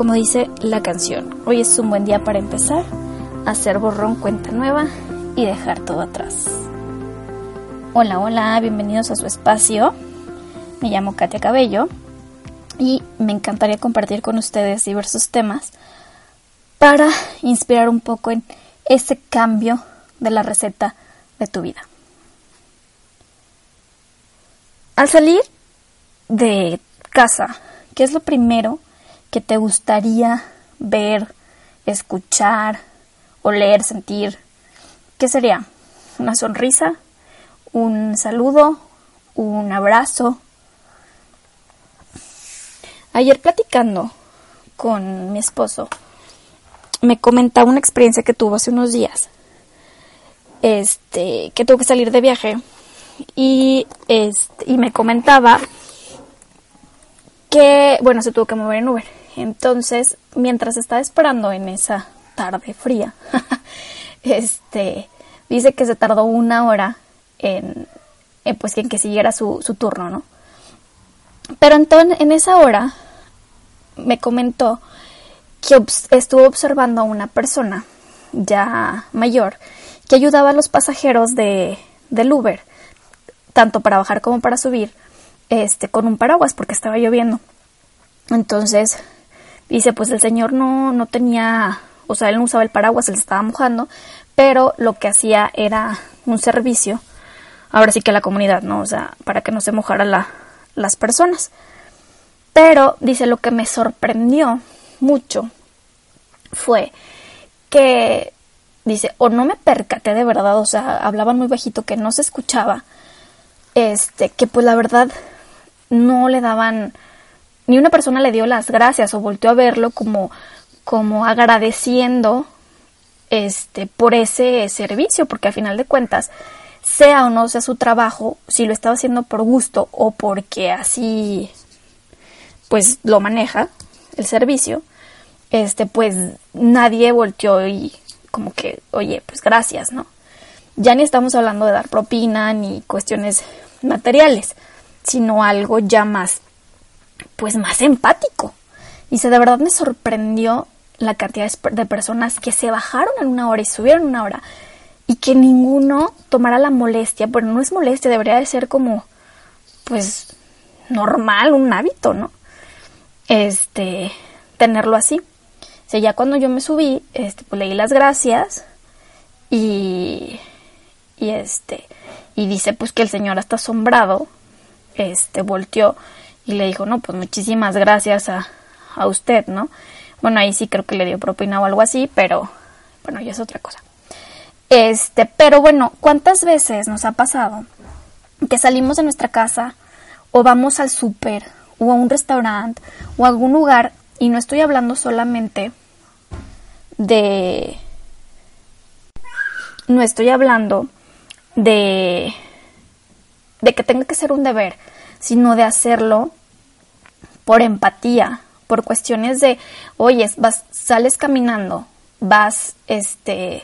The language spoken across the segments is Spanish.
Como dice la canción, hoy es un buen día para empezar, hacer borrón cuenta nueva y dejar todo atrás. Hola, hola, bienvenidos a su espacio. Me llamo Katia Cabello y me encantaría compartir con ustedes diversos temas para inspirar un poco en ese cambio de la receta de tu vida. Al salir de casa, ¿qué es lo primero que te gustaría ver, escuchar, oler, sentir? ¿Qué sería? ¿Una sonrisa? ¿Un saludo? ¿Un abrazo? Ayer platicando con mi esposo, me comentaba una experiencia que tuvo hace unos días. Este, que tuvo que salir de viaje y este, y me comentaba que bueno, se tuvo que mover en Uber. Entonces, mientras estaba esperando en esa tarde fría, este, dice que se tardó una hora en, pues en que siguiera su, su turno, ¿no? Pero entonces, en esa hora me comentó que estuvo observando a una persona ya mayor que ayudaba a los pasajeros de, del Uber, tanto para bajar como para subir, este, con un paraguas porque estaba lloviendo. Entonces, dice, pues el señor no, no tenía, o sea, él no usaba el paraguas, él estaba mojando, pero lo que hacía era un servicio, ahora sí que la comunidad, ¿no? O sea, para que no se mojara la, las personas. Pero, dice, lo que me sorprendió mucho fue que, dice, o no me percaté de verdad, o sea, hablaban muy bajito que no se escuchaba, este, que pues la verdad no le daban, ni una persona le dio las gracias o volteó a verlo como, como agradeciendo, este, por ese servicio, porque a final de cuentas, sea o no sea su trabajo, si lo estaba haciendo por gusto o porque así pues lo maneja el servicio, este pues nadie volteó y como que, oye, pues gracias, ¿no? Ya ni estamos hablando de dar propina ni cuestiones materiales, sino algo ya más pues más empático. Se de verdad me sorprendió la cantidad de personas que se bajaron en una hora y subieron una hora y que ninguno tomara la molestia, pero no es molestia, debería de ser como, pues, normal, un hábito, ¿no? Este, tenerlo así. O ya cuando yo me subí, este, pues leí las gracias y, y este, y dice pues que el señor está asombrado, este, volteó y le dijo, no, pues muchísimas gracias a, a usted, ¿no? Bueno, ahí sí creo que le dio propina o algo así, pero bueno, ya es otra cosa. Este, pero bueno, ¿cuántas veces nos ha pasado que salimos de nuestra casa o vamos al súper o a un restaurante o a algún lugar y no estoy hablando solamente de no estoy hablando de de que tenga que ser un deber, sino de hacerlo por empatía, por cuestiones de, oye, vas, sales caminando, vas, este,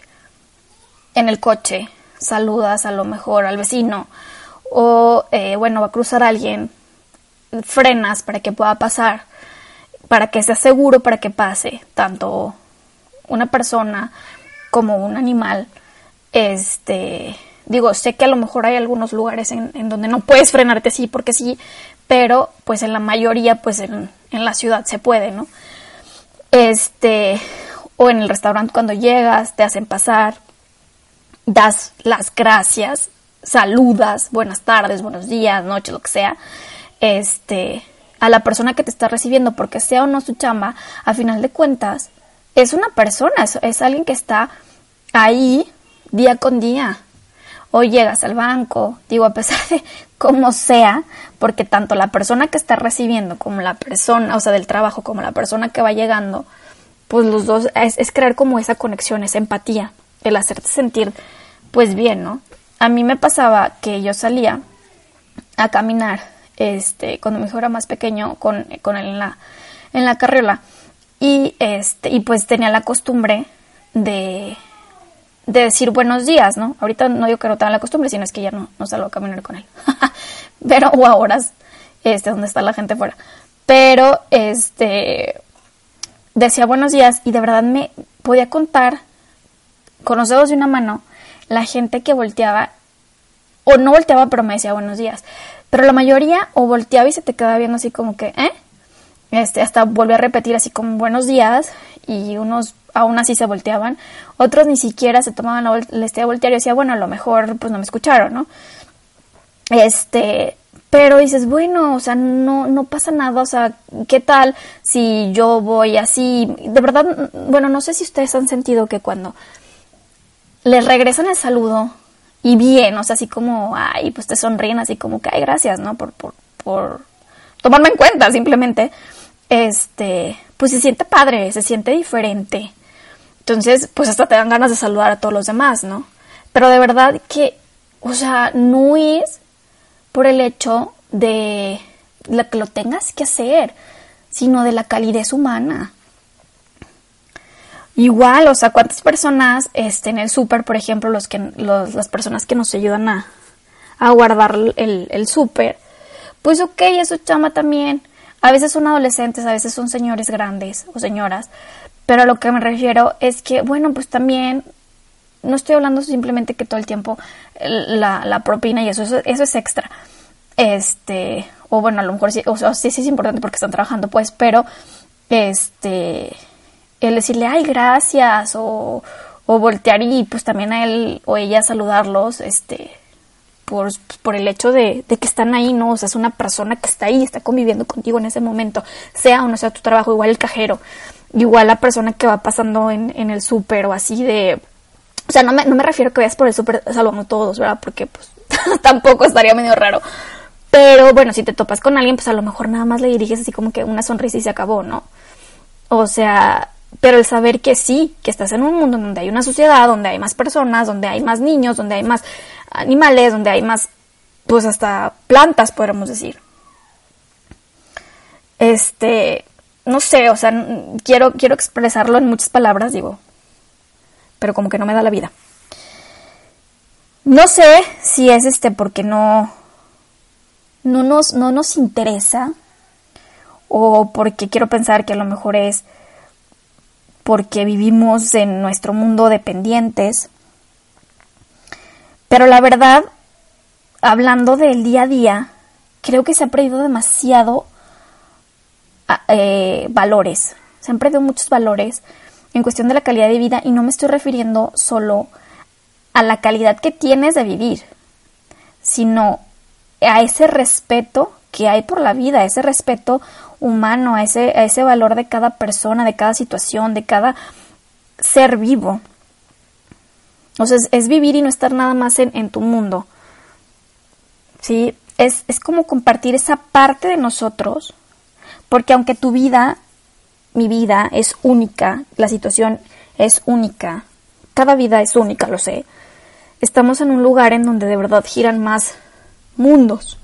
en el coche, saludas a lo mejor al vecino, o, eh, bueno, va a cruzar alguien, frenas para que pueda pasar, para que sea seguro para que pase, tanto una persona como un animal, este, digo, sé que a lo mejor hay algunos lugares en, en donde no puedes frenarte así porque sí, pero pues en la mayoría, pues en, en la ciudad se puede, ¿no? Este, o en el restaurante cuando llegas, te hacen pasar, das las gracias, saludas, buenas tardes, buenos días, noches, lo que sea, este, a la persona que te está recibiendo, porque sea o no su chamba, a final de cuentas, es una persona, es, es alguien que está ahí día con día. O llegas al banco, digo, a pesar de como sea, porque tanto la persona que está recibiendo como la persona, o sea, del trabajo, como la persona que va llegando, pues los dos es, es crear como esa conexión, esa empatía, el hacerte sentir pues bien, ¿no? A mí me pasaba que yo salía a caminar, este, cuando mi hijo era más pequeño, con, con él en la, en la carriola, y este, y pues tenía la costumbre de, de decir buenos días, ¿no? Ahorita no digo que no tenga la costumbre, sino es que ya no, no salgo a caminar con él. Pero, o a horas, este, donde está la gente fuera. Pero, este, decía buenos días y de verdad me podía contar con los dedos de una mano la gente que volteaba, o no volteaba, pero me decía buenos días. Pero la mayoría o volteaba y se te quedaba viendo así como que, ¿eh? Este, hasta volví a repetir así como buenos días y unos aún así se volteaban, otros ni siquiera se tomaban la, este voltear y decía, bueno, a lo mejor pues no me escucharon, ¿no? Este, pero dices, bueno, o sea, no, no pasa nada, o sea, ¿qué tal si yo voy así? De verdad, bueno, no sé si ustedes han sentido que cuando les regresan el saludo y bien, o sea, así como, ay, pues te sonríen, así como que, ay, gracias, ¿no? Por, por, por tomarme en cuenta, simplemente, este, pues se siente padre, se siente diferente. Entonces, pues hasta te dan ganas de saludar a todos los demás, ¿no? Pero de verdad que, o sea, no es por el hecho de la que lo tengas que hacer, sino de la calidez humana. Igual, o sea, cuántas personas este, en el súper, por ejemplo, los que, las personas que nos ayudan a, a guardar el, el súper, pues ok, eso chama también. A veces son adolescentes, a veces son señores grandes o señoras, pero a lo que me refiero es que, bueno, pues también no estoy hablando simplemente que todo el tiempo la, la propina y eso, eso, es extra. Este, o bueno, a lo mejor sí, o sea, sí, sí es importante porque están trabajando, pues, pero este, el decirle, ay, gracias, o, o voltear y pues también a él o ella saludarlos, este, por, por el hecho de, de, que están ahí, ¿no? O sea, es una persona que está ahí, está conviviendo contigo en ese momento, sea o no sea tu trabajo, igual el cajero, igual la persona que va pasando en, en el súper o así de... O sea, no me, no me refiero a que vayas por el súper saludando todos, ¿verdad? Porque pues tampoco estaría medio raro. Pero bueno, si te topas con alguien, pues a lo mejor nada más le diriges así como que una sonrisa y se acabó, ¿no? O sea, pero el saber que sí, que estás en un mundo donde hay una sociedad, donde hay más personas, donde hay más niños, donde hay más animales, donde hay más, pues hasta plantas, podríamos decir. Este, no sé, o sea, quiero, quiero expresarlo en muchas palabras, digo, pero como que no me da la vida. No sé si es este porque no, no nos, no nos interesa o porque quiero pensar que a lo mejor es porque vivimos en nuestro mundo dependientes. Pero la verdad, hablando del día a día, creo que se ha perdido demasiado eh, valores. Se han perdido muchos valores en cuestión de la calidad de vida y no me estoy refiriendo solo a la calidad que tienes de vivir, sino a ese respeto que hay por la vida, ese respeto humano, a ese, a ese valor de cada persona, de cada situación, de cada ser vivo. Sea, es, vivir y no estar nada más en, en tu mundo. ¿Sí? Es, es como compartir esa parte de nosotros porque aunque tu vida, mi vida, es única, la situación es única, cada vida es única, lo sé, estamos en un lugar en donde de verdad giran más mundos.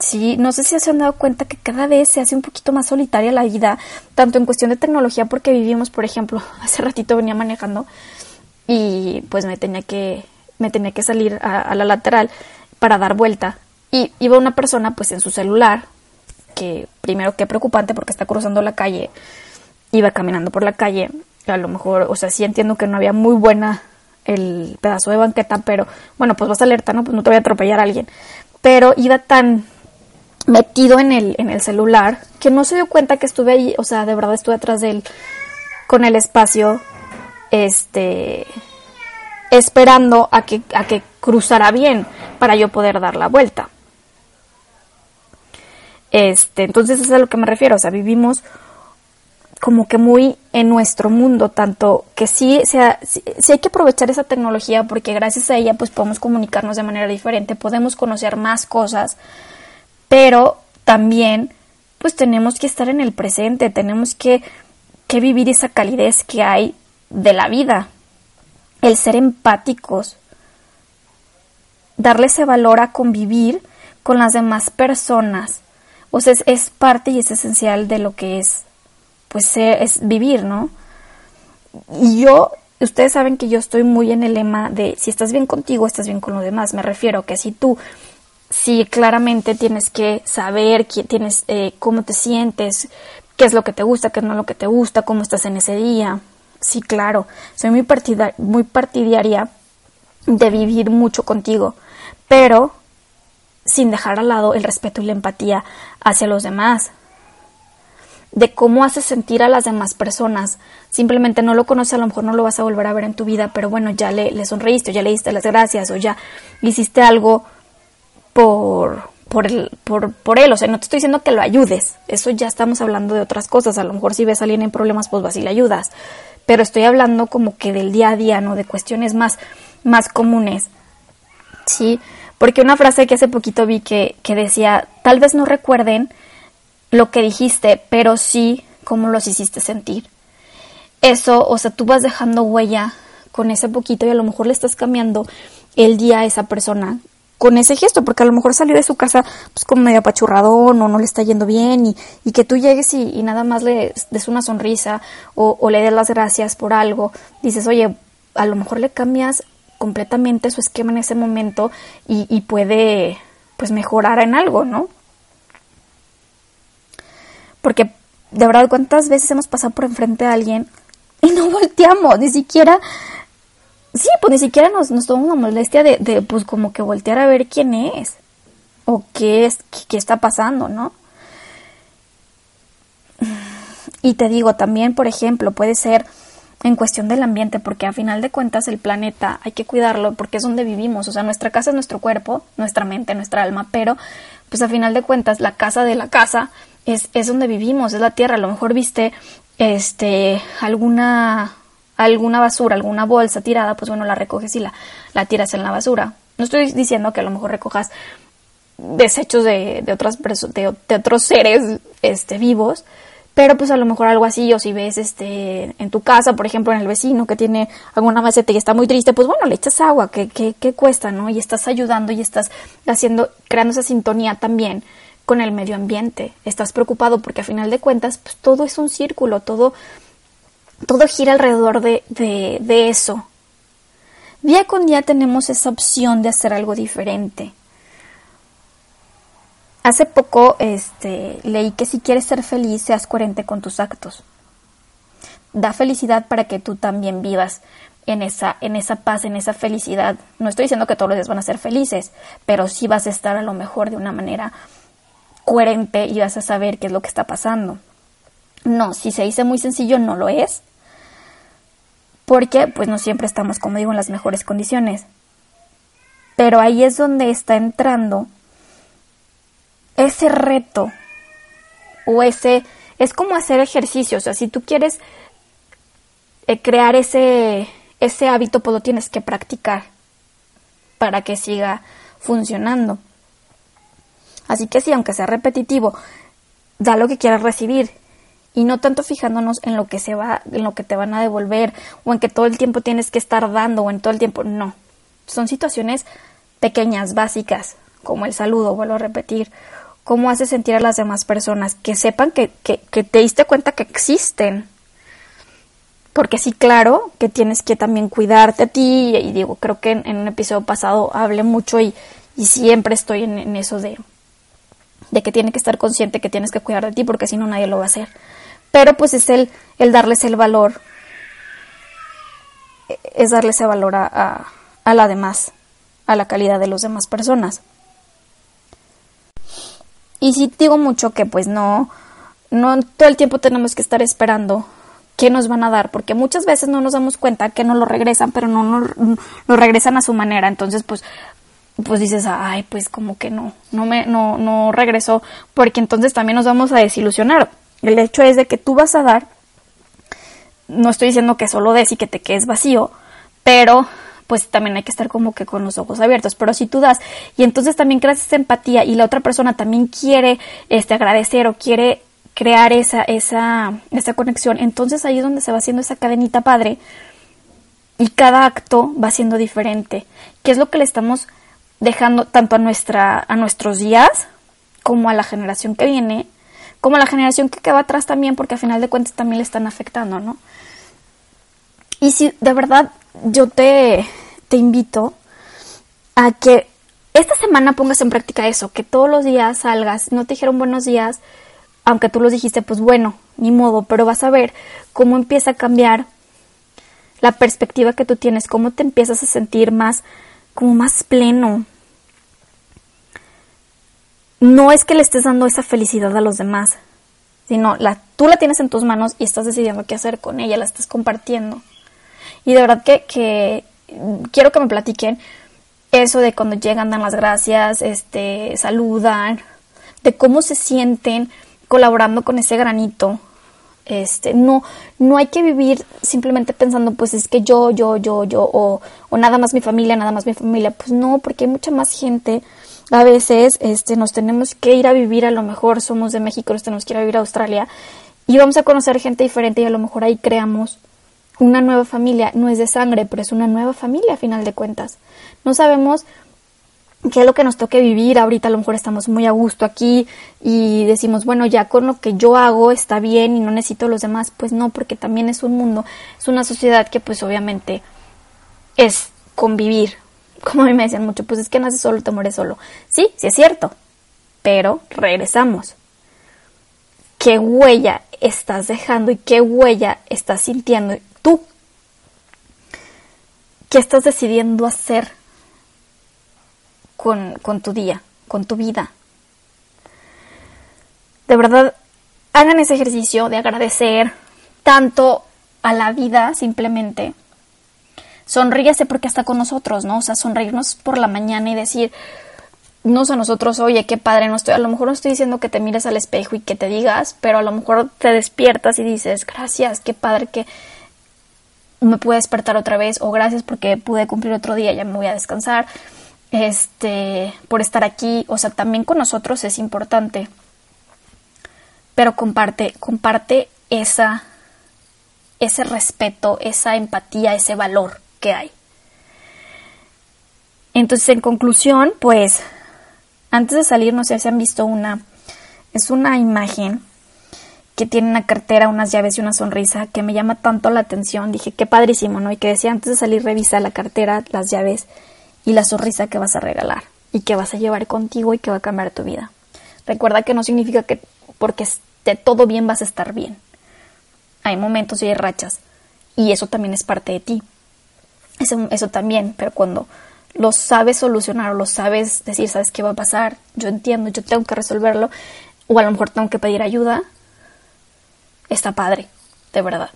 Sí, no sé si se han dado cuenta que cada vez se hace un poquito más solitaria la vida, tanto en cuestión de tecnología, porque vivimos, por ejemplo, hace ratito venía manejando y pues me tenía que, me tenía que salir a, a la lateral para dar vuelta. Y iba una persona pues en su celular, que primero qué preocupante porque está cruzando la calle, iba caminando por la calle, a lo mejor, o sea, sí entiendo que no había muy buena el pedazo de banqueta, pero bueno, pues vas alerta, ¿no? Pues no te voy a atropellar a alguien. Pero iba tan metido en el, en el celular que no se dio cuenta que estuve ahí, o sea, de verdad estuve atrás de él con el espacio, este, esperando a que, a que cruzara bien para yo poder dar la vuelta. Este, entonces es a lo que me refiero, o sea, vivimos como que muy en nuestro mundo, tanto que sí, sea, sí, hay que aprovechar esa tecnología porque gracias a ella pues podemos comunicarnos de manera diferente, podemos conocer más cosas, pero también pues tenemos que estar en el presente, tenemos que, que vivir esa calidez que hay de la vida, el ser empáticos, darle ese valor a convivir con las demás personas. O sea, es, parte y es esencial de lo que es pues es vivir, ¿no? Y yo, ustedes saben que yo estoy muy en el lema de si estás bien contigo, estás bien con los demás. Me refiero que si tú, si claramente tienes que saber tienes, eh, cómo te sientes, qué es lo que te gusta, qué no es lo que te gusta, cómo estás en ese día. Sí, claro, soy muy, partidaria de vivir mucho contigo, pero sin dejar al lado el respeto y la empatía hacia los demás de cómo hace sentir a las demás personas. Simplemente no lo conoces, a lo mejor no lo vas a volver a ver en tu vida, pero bueno, ya le, le sonreíste, o ya le diste las gracias, o ya hiciste algo por, por, el, por, por él. O sea, no te estoy diciendo que lo ayudes. Eso ya estamos hablando de otras cosas. A lo mejor si ves a alguien en problemas, pues vas y le ayudas. Pero estoy hablando como que del día a día, ¿no? De cuestiones más, más comunes. Sí, porque una frase que hace poquito vi que, que decía, tal vez no recuerden lo que dijiste, pero sí cómo los hiciste sentir. Eso, o sea, tú vas dejando huella con ese poquito y a lo mejor le estás cambiando el día a esa persona con ese gesto, porque a lo mejor salió de su casa pues como medio apachurradón o no le está yendo bien y, y que tú llegues y, nada más le des una sonrisa o, le des las gracias por algo, dices, oye, a lo mejor le cambias completamente su esquema en ese momento y, y puede pues mejorar en algo, ¿no? Porque de verdad, ¿cuántas veces hemos pasado por enfrente a alguien y no volteamos? Ni siquiera, sí, pues ni siquiera nos, nos tomamos una molestia de, de, pues como que voltear a ver quién es o qué es, qué está pasando, ¿no? Y te digo, también, por ejemplo, puede ser en cuestión del ambiente, porque a final de cuentas el planeta hay que cuidarlo porque es donde vivimos, o sea, nuestra casa es nuestro cuerpo, nuestra mente, nuestra alma, pero pues a final de cuentas la casa de la casa es, es donde vivimos, es la tierra. A lo mejor viste este alguna alguna basura, alguna bolsa tirada, pues bueno, la recoges y la, la tiras en la basura. No estoy diciendo que a lo mejor recojas desechos de, de otras de, de, otros seres este, vivos, pero pues a lo mejor algo así, o si ves este en tu casa, por ejemplo, en el vecino que tiene alguna maceta y está muy triste, pues bueno, le echas agua, que, que, que cuesta, ¿no? Y estás ayudando y estás haciendo, creando esa sintonía también con el medio ambiente, estás preocupado porque a final de cuentas pues, todo es un círculo, todo, todo gira alrededor de, de, eso. Día con día tenemos esa opción de hacer algo diferente. Hace poco este, leí que si quieres ser feliz, seas coherente con tus actos. Da felicidad para que tú también vivas en esa, en esa paz, en esa felicidad. No estoy diciendo que todos los días van a ser felices, pero sí vas a estar a lo mejor de una manera coherente y vas a saber qué es lo que está pasando. No, si se dice muy sencillo, no lo es. Porque pues no siempre estamos, como digo, en las mejores condiciones. Pero ahí es donde está entrando ese reto o ese es como hacer ejercicio, o sea, si tú quieres eh, crear ese ese hábito, pues lo tienes que practicar para que siga funcionando. Así que sí, aunque sea repetitivo, da lo que quieras recibir y no tanto fijándonos en lo que se va, en lo que te van a devolver o en que todo el tiempo tienes que estar dando o en todo el tiempo, no. Son situaciones pequeñas, básicas, como el saludo, vuelvo a repetir, cómo hace sentir a las demás personas, que sepan que, que, te diste cuenta que existen. Porque sí, claro, que tienes que también cuidarte a ti, y digo, creo que en, un episodio pasado hablé mucho y, y siempre estoy en eso de, de que tiene que estar consciente que tienes que cuidar de ti porque si no nadie lo va a hacer. Pero pues es el, el darles el valor, es darle ese valor a, a, la demás, a la calidad de las demás personas. Y sí digo mucho que pues no, no todo el tiempo tenemos que estar esperando qué nos van a dar, porque muchas veces no nos damos cuenta que nos lo regresan, pero no nos lo regresan a su manera. Entonces, pues pues dices, ay, pues como que no, no me, no, no regresó, porque entonces también nos vamos a desilusionar. El hecho es de que tú vas a dar no estoy diciendo que solo des y que te quedes vacío, pero pues también hay que estar como que con los ojos abiertos. Pero si tú das y entonces también creas esa empatía y la otra persona también quiere este, agradecer o quiere crear esa, esa, esa conexión, entonces ahí es donde se va haciendo esa cadenita padre y cada acto va siendo diferente. ¿Qué es lo que le estamos dejando tanto a, nuestra, a nuestros días como a la generación que viene, como a la generación que queda atrás también, porque a final de cuentas también le están afectando, ¿no? Y si de verdad yo te, te invito a que esta semana pongas en práctica eso, que todos los días salgas, no te dijeron buenos días, aunque tú los dijiste, pues bueno, ni modo, pero vas a ver cómo empieza a cambiar la perspectiva que tú tienes, cómo te empiezas a sentir más, como más pleno. No es que le estés dando esa felicidad a los demás, sino la, tú la tienes en tus manos y estás decidiendo qué hacer con ella, la estás compartiendo. Y de verdad que, que quiero que me platiquen eso de cuando llegan, dan las gracias, este, saludan, de cómo se sienten colaborando con ese granito. Este, no, no hay que vivir simplemente pensando, pues es que yo, yo, yo, yo, o, o nada más mi familia, nada más mi familia. Pues no, porque hay mucha más gente. A veces, este, nos tenemos que ir a vivir, a lo mejor somos de México, nos tenemos que ir a vivir a Australia y vamos a conocer gente diferente y a lo mejor ahí creamos una nueva familia no es de sangre, pero es una nueva familia a final de cuentas. No sabemos qué es lo que nos toque vivir. Ahorita a lo mejor estamos muy a gusto aquí y decimos, bueno, ya con lo que yo hago está bien y no necesito los demás. Pues no, porque también es un mundo, es una sociedad que pues obviamente es convivir. Como a mí me decían mucho, pues es que naces solo, te mueres solo. Sí, sí es cierto, pero regresamos. ¿Qué huella estás dejando y qué huella estás sintiendo tú? ¿Qué estás decidiendo hacer con, con tu día, con tu vida? De verdad, hagan ese ejercicio de agradecer tanto a la vida simplemente. Sonríese porque está con nosotros, ¿no? O sea, sonreírnos por la mañana y decir, no a nosotros, oye, qué padre, no estoy, a lo mejor no estoy diciendo que te mires al espejo y que te digas, pero a lo mejor te despiertas y dices, gracias, qué padre que me pude despertar otra vez, o gracias porque pude cumplir otro día, ya me voy a descansar, este, por estar aquí, o sea, también con nosotros es importante, pero comparte, comparte esa, ese respeto, esa empatía, ese valor que hay. Entonces, en conclusión, pues, antes de salir, no sé si han visto una, es una imagen que tiene una cartera, unas llaves y una sonrisa que me llama tanto la atención. Dije, qué padrísimo, ¿no? Y que decía, antes de salir, revisa la cartera, las llaves y la sonrisa que vas a regalar y que vas a llevar contigo y que va a cambiar tu vida. Recuerda que no significa que porque esté todo bien vas a estar bien. Hay momentos y hay rachas y eso también es parte de ti. Eso, eso también, pero cuando lo sabes solucionar o lo sabes decir, sabes qué va a pasar, yo entiendo, yo tengo que resolverlo o a lo mejor tengo que pedir ayuda, está padre, de verdad.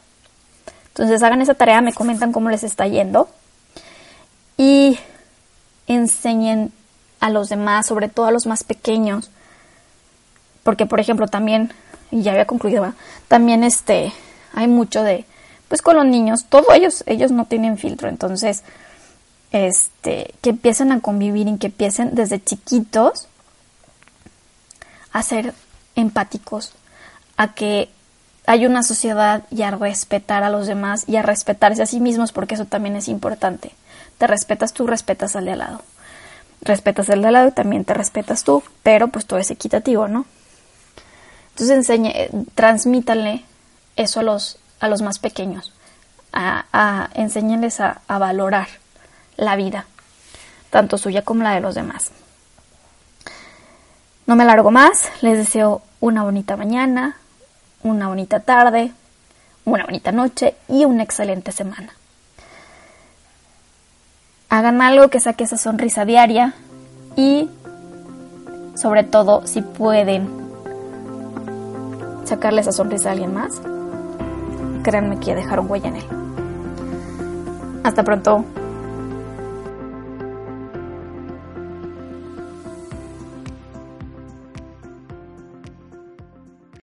Entonces hagan esa tarea, me comentan cómo les está yendo y enseñen a los demás, sobre todo a los más pequeños, porque por ejemplo también, y ya había concluido, también este, hay mucho de, pues con los niños, todos ellos, ellos no tienen filtro, entonces, este, que empiecen a convivir y que empiecen desde chiquitos a ser empáticos, a que hay una sociedad y a respetar a los demás y a respetarse a sí mismos porque eso también es importante. Te respetas tú, respetas al de al lado. Respetas al de al lado y también te respetas tú, pero pues todo es equitativo, ¿no? Entonces enseñe, transmítanle eso a los, a los más pequeños, a, a a, a valorar la vida, tanto suya como la de los demás. No me largo más, les deseo una bonita mañana, una bonita tarde, una bonita noche y una excelente semana. Hagan algo que saque esa sonrisa diaria y sobre todo si pueden sacarle esa sonrisa a alguien más, créanme que dejaron huella en él. Hasta pronto.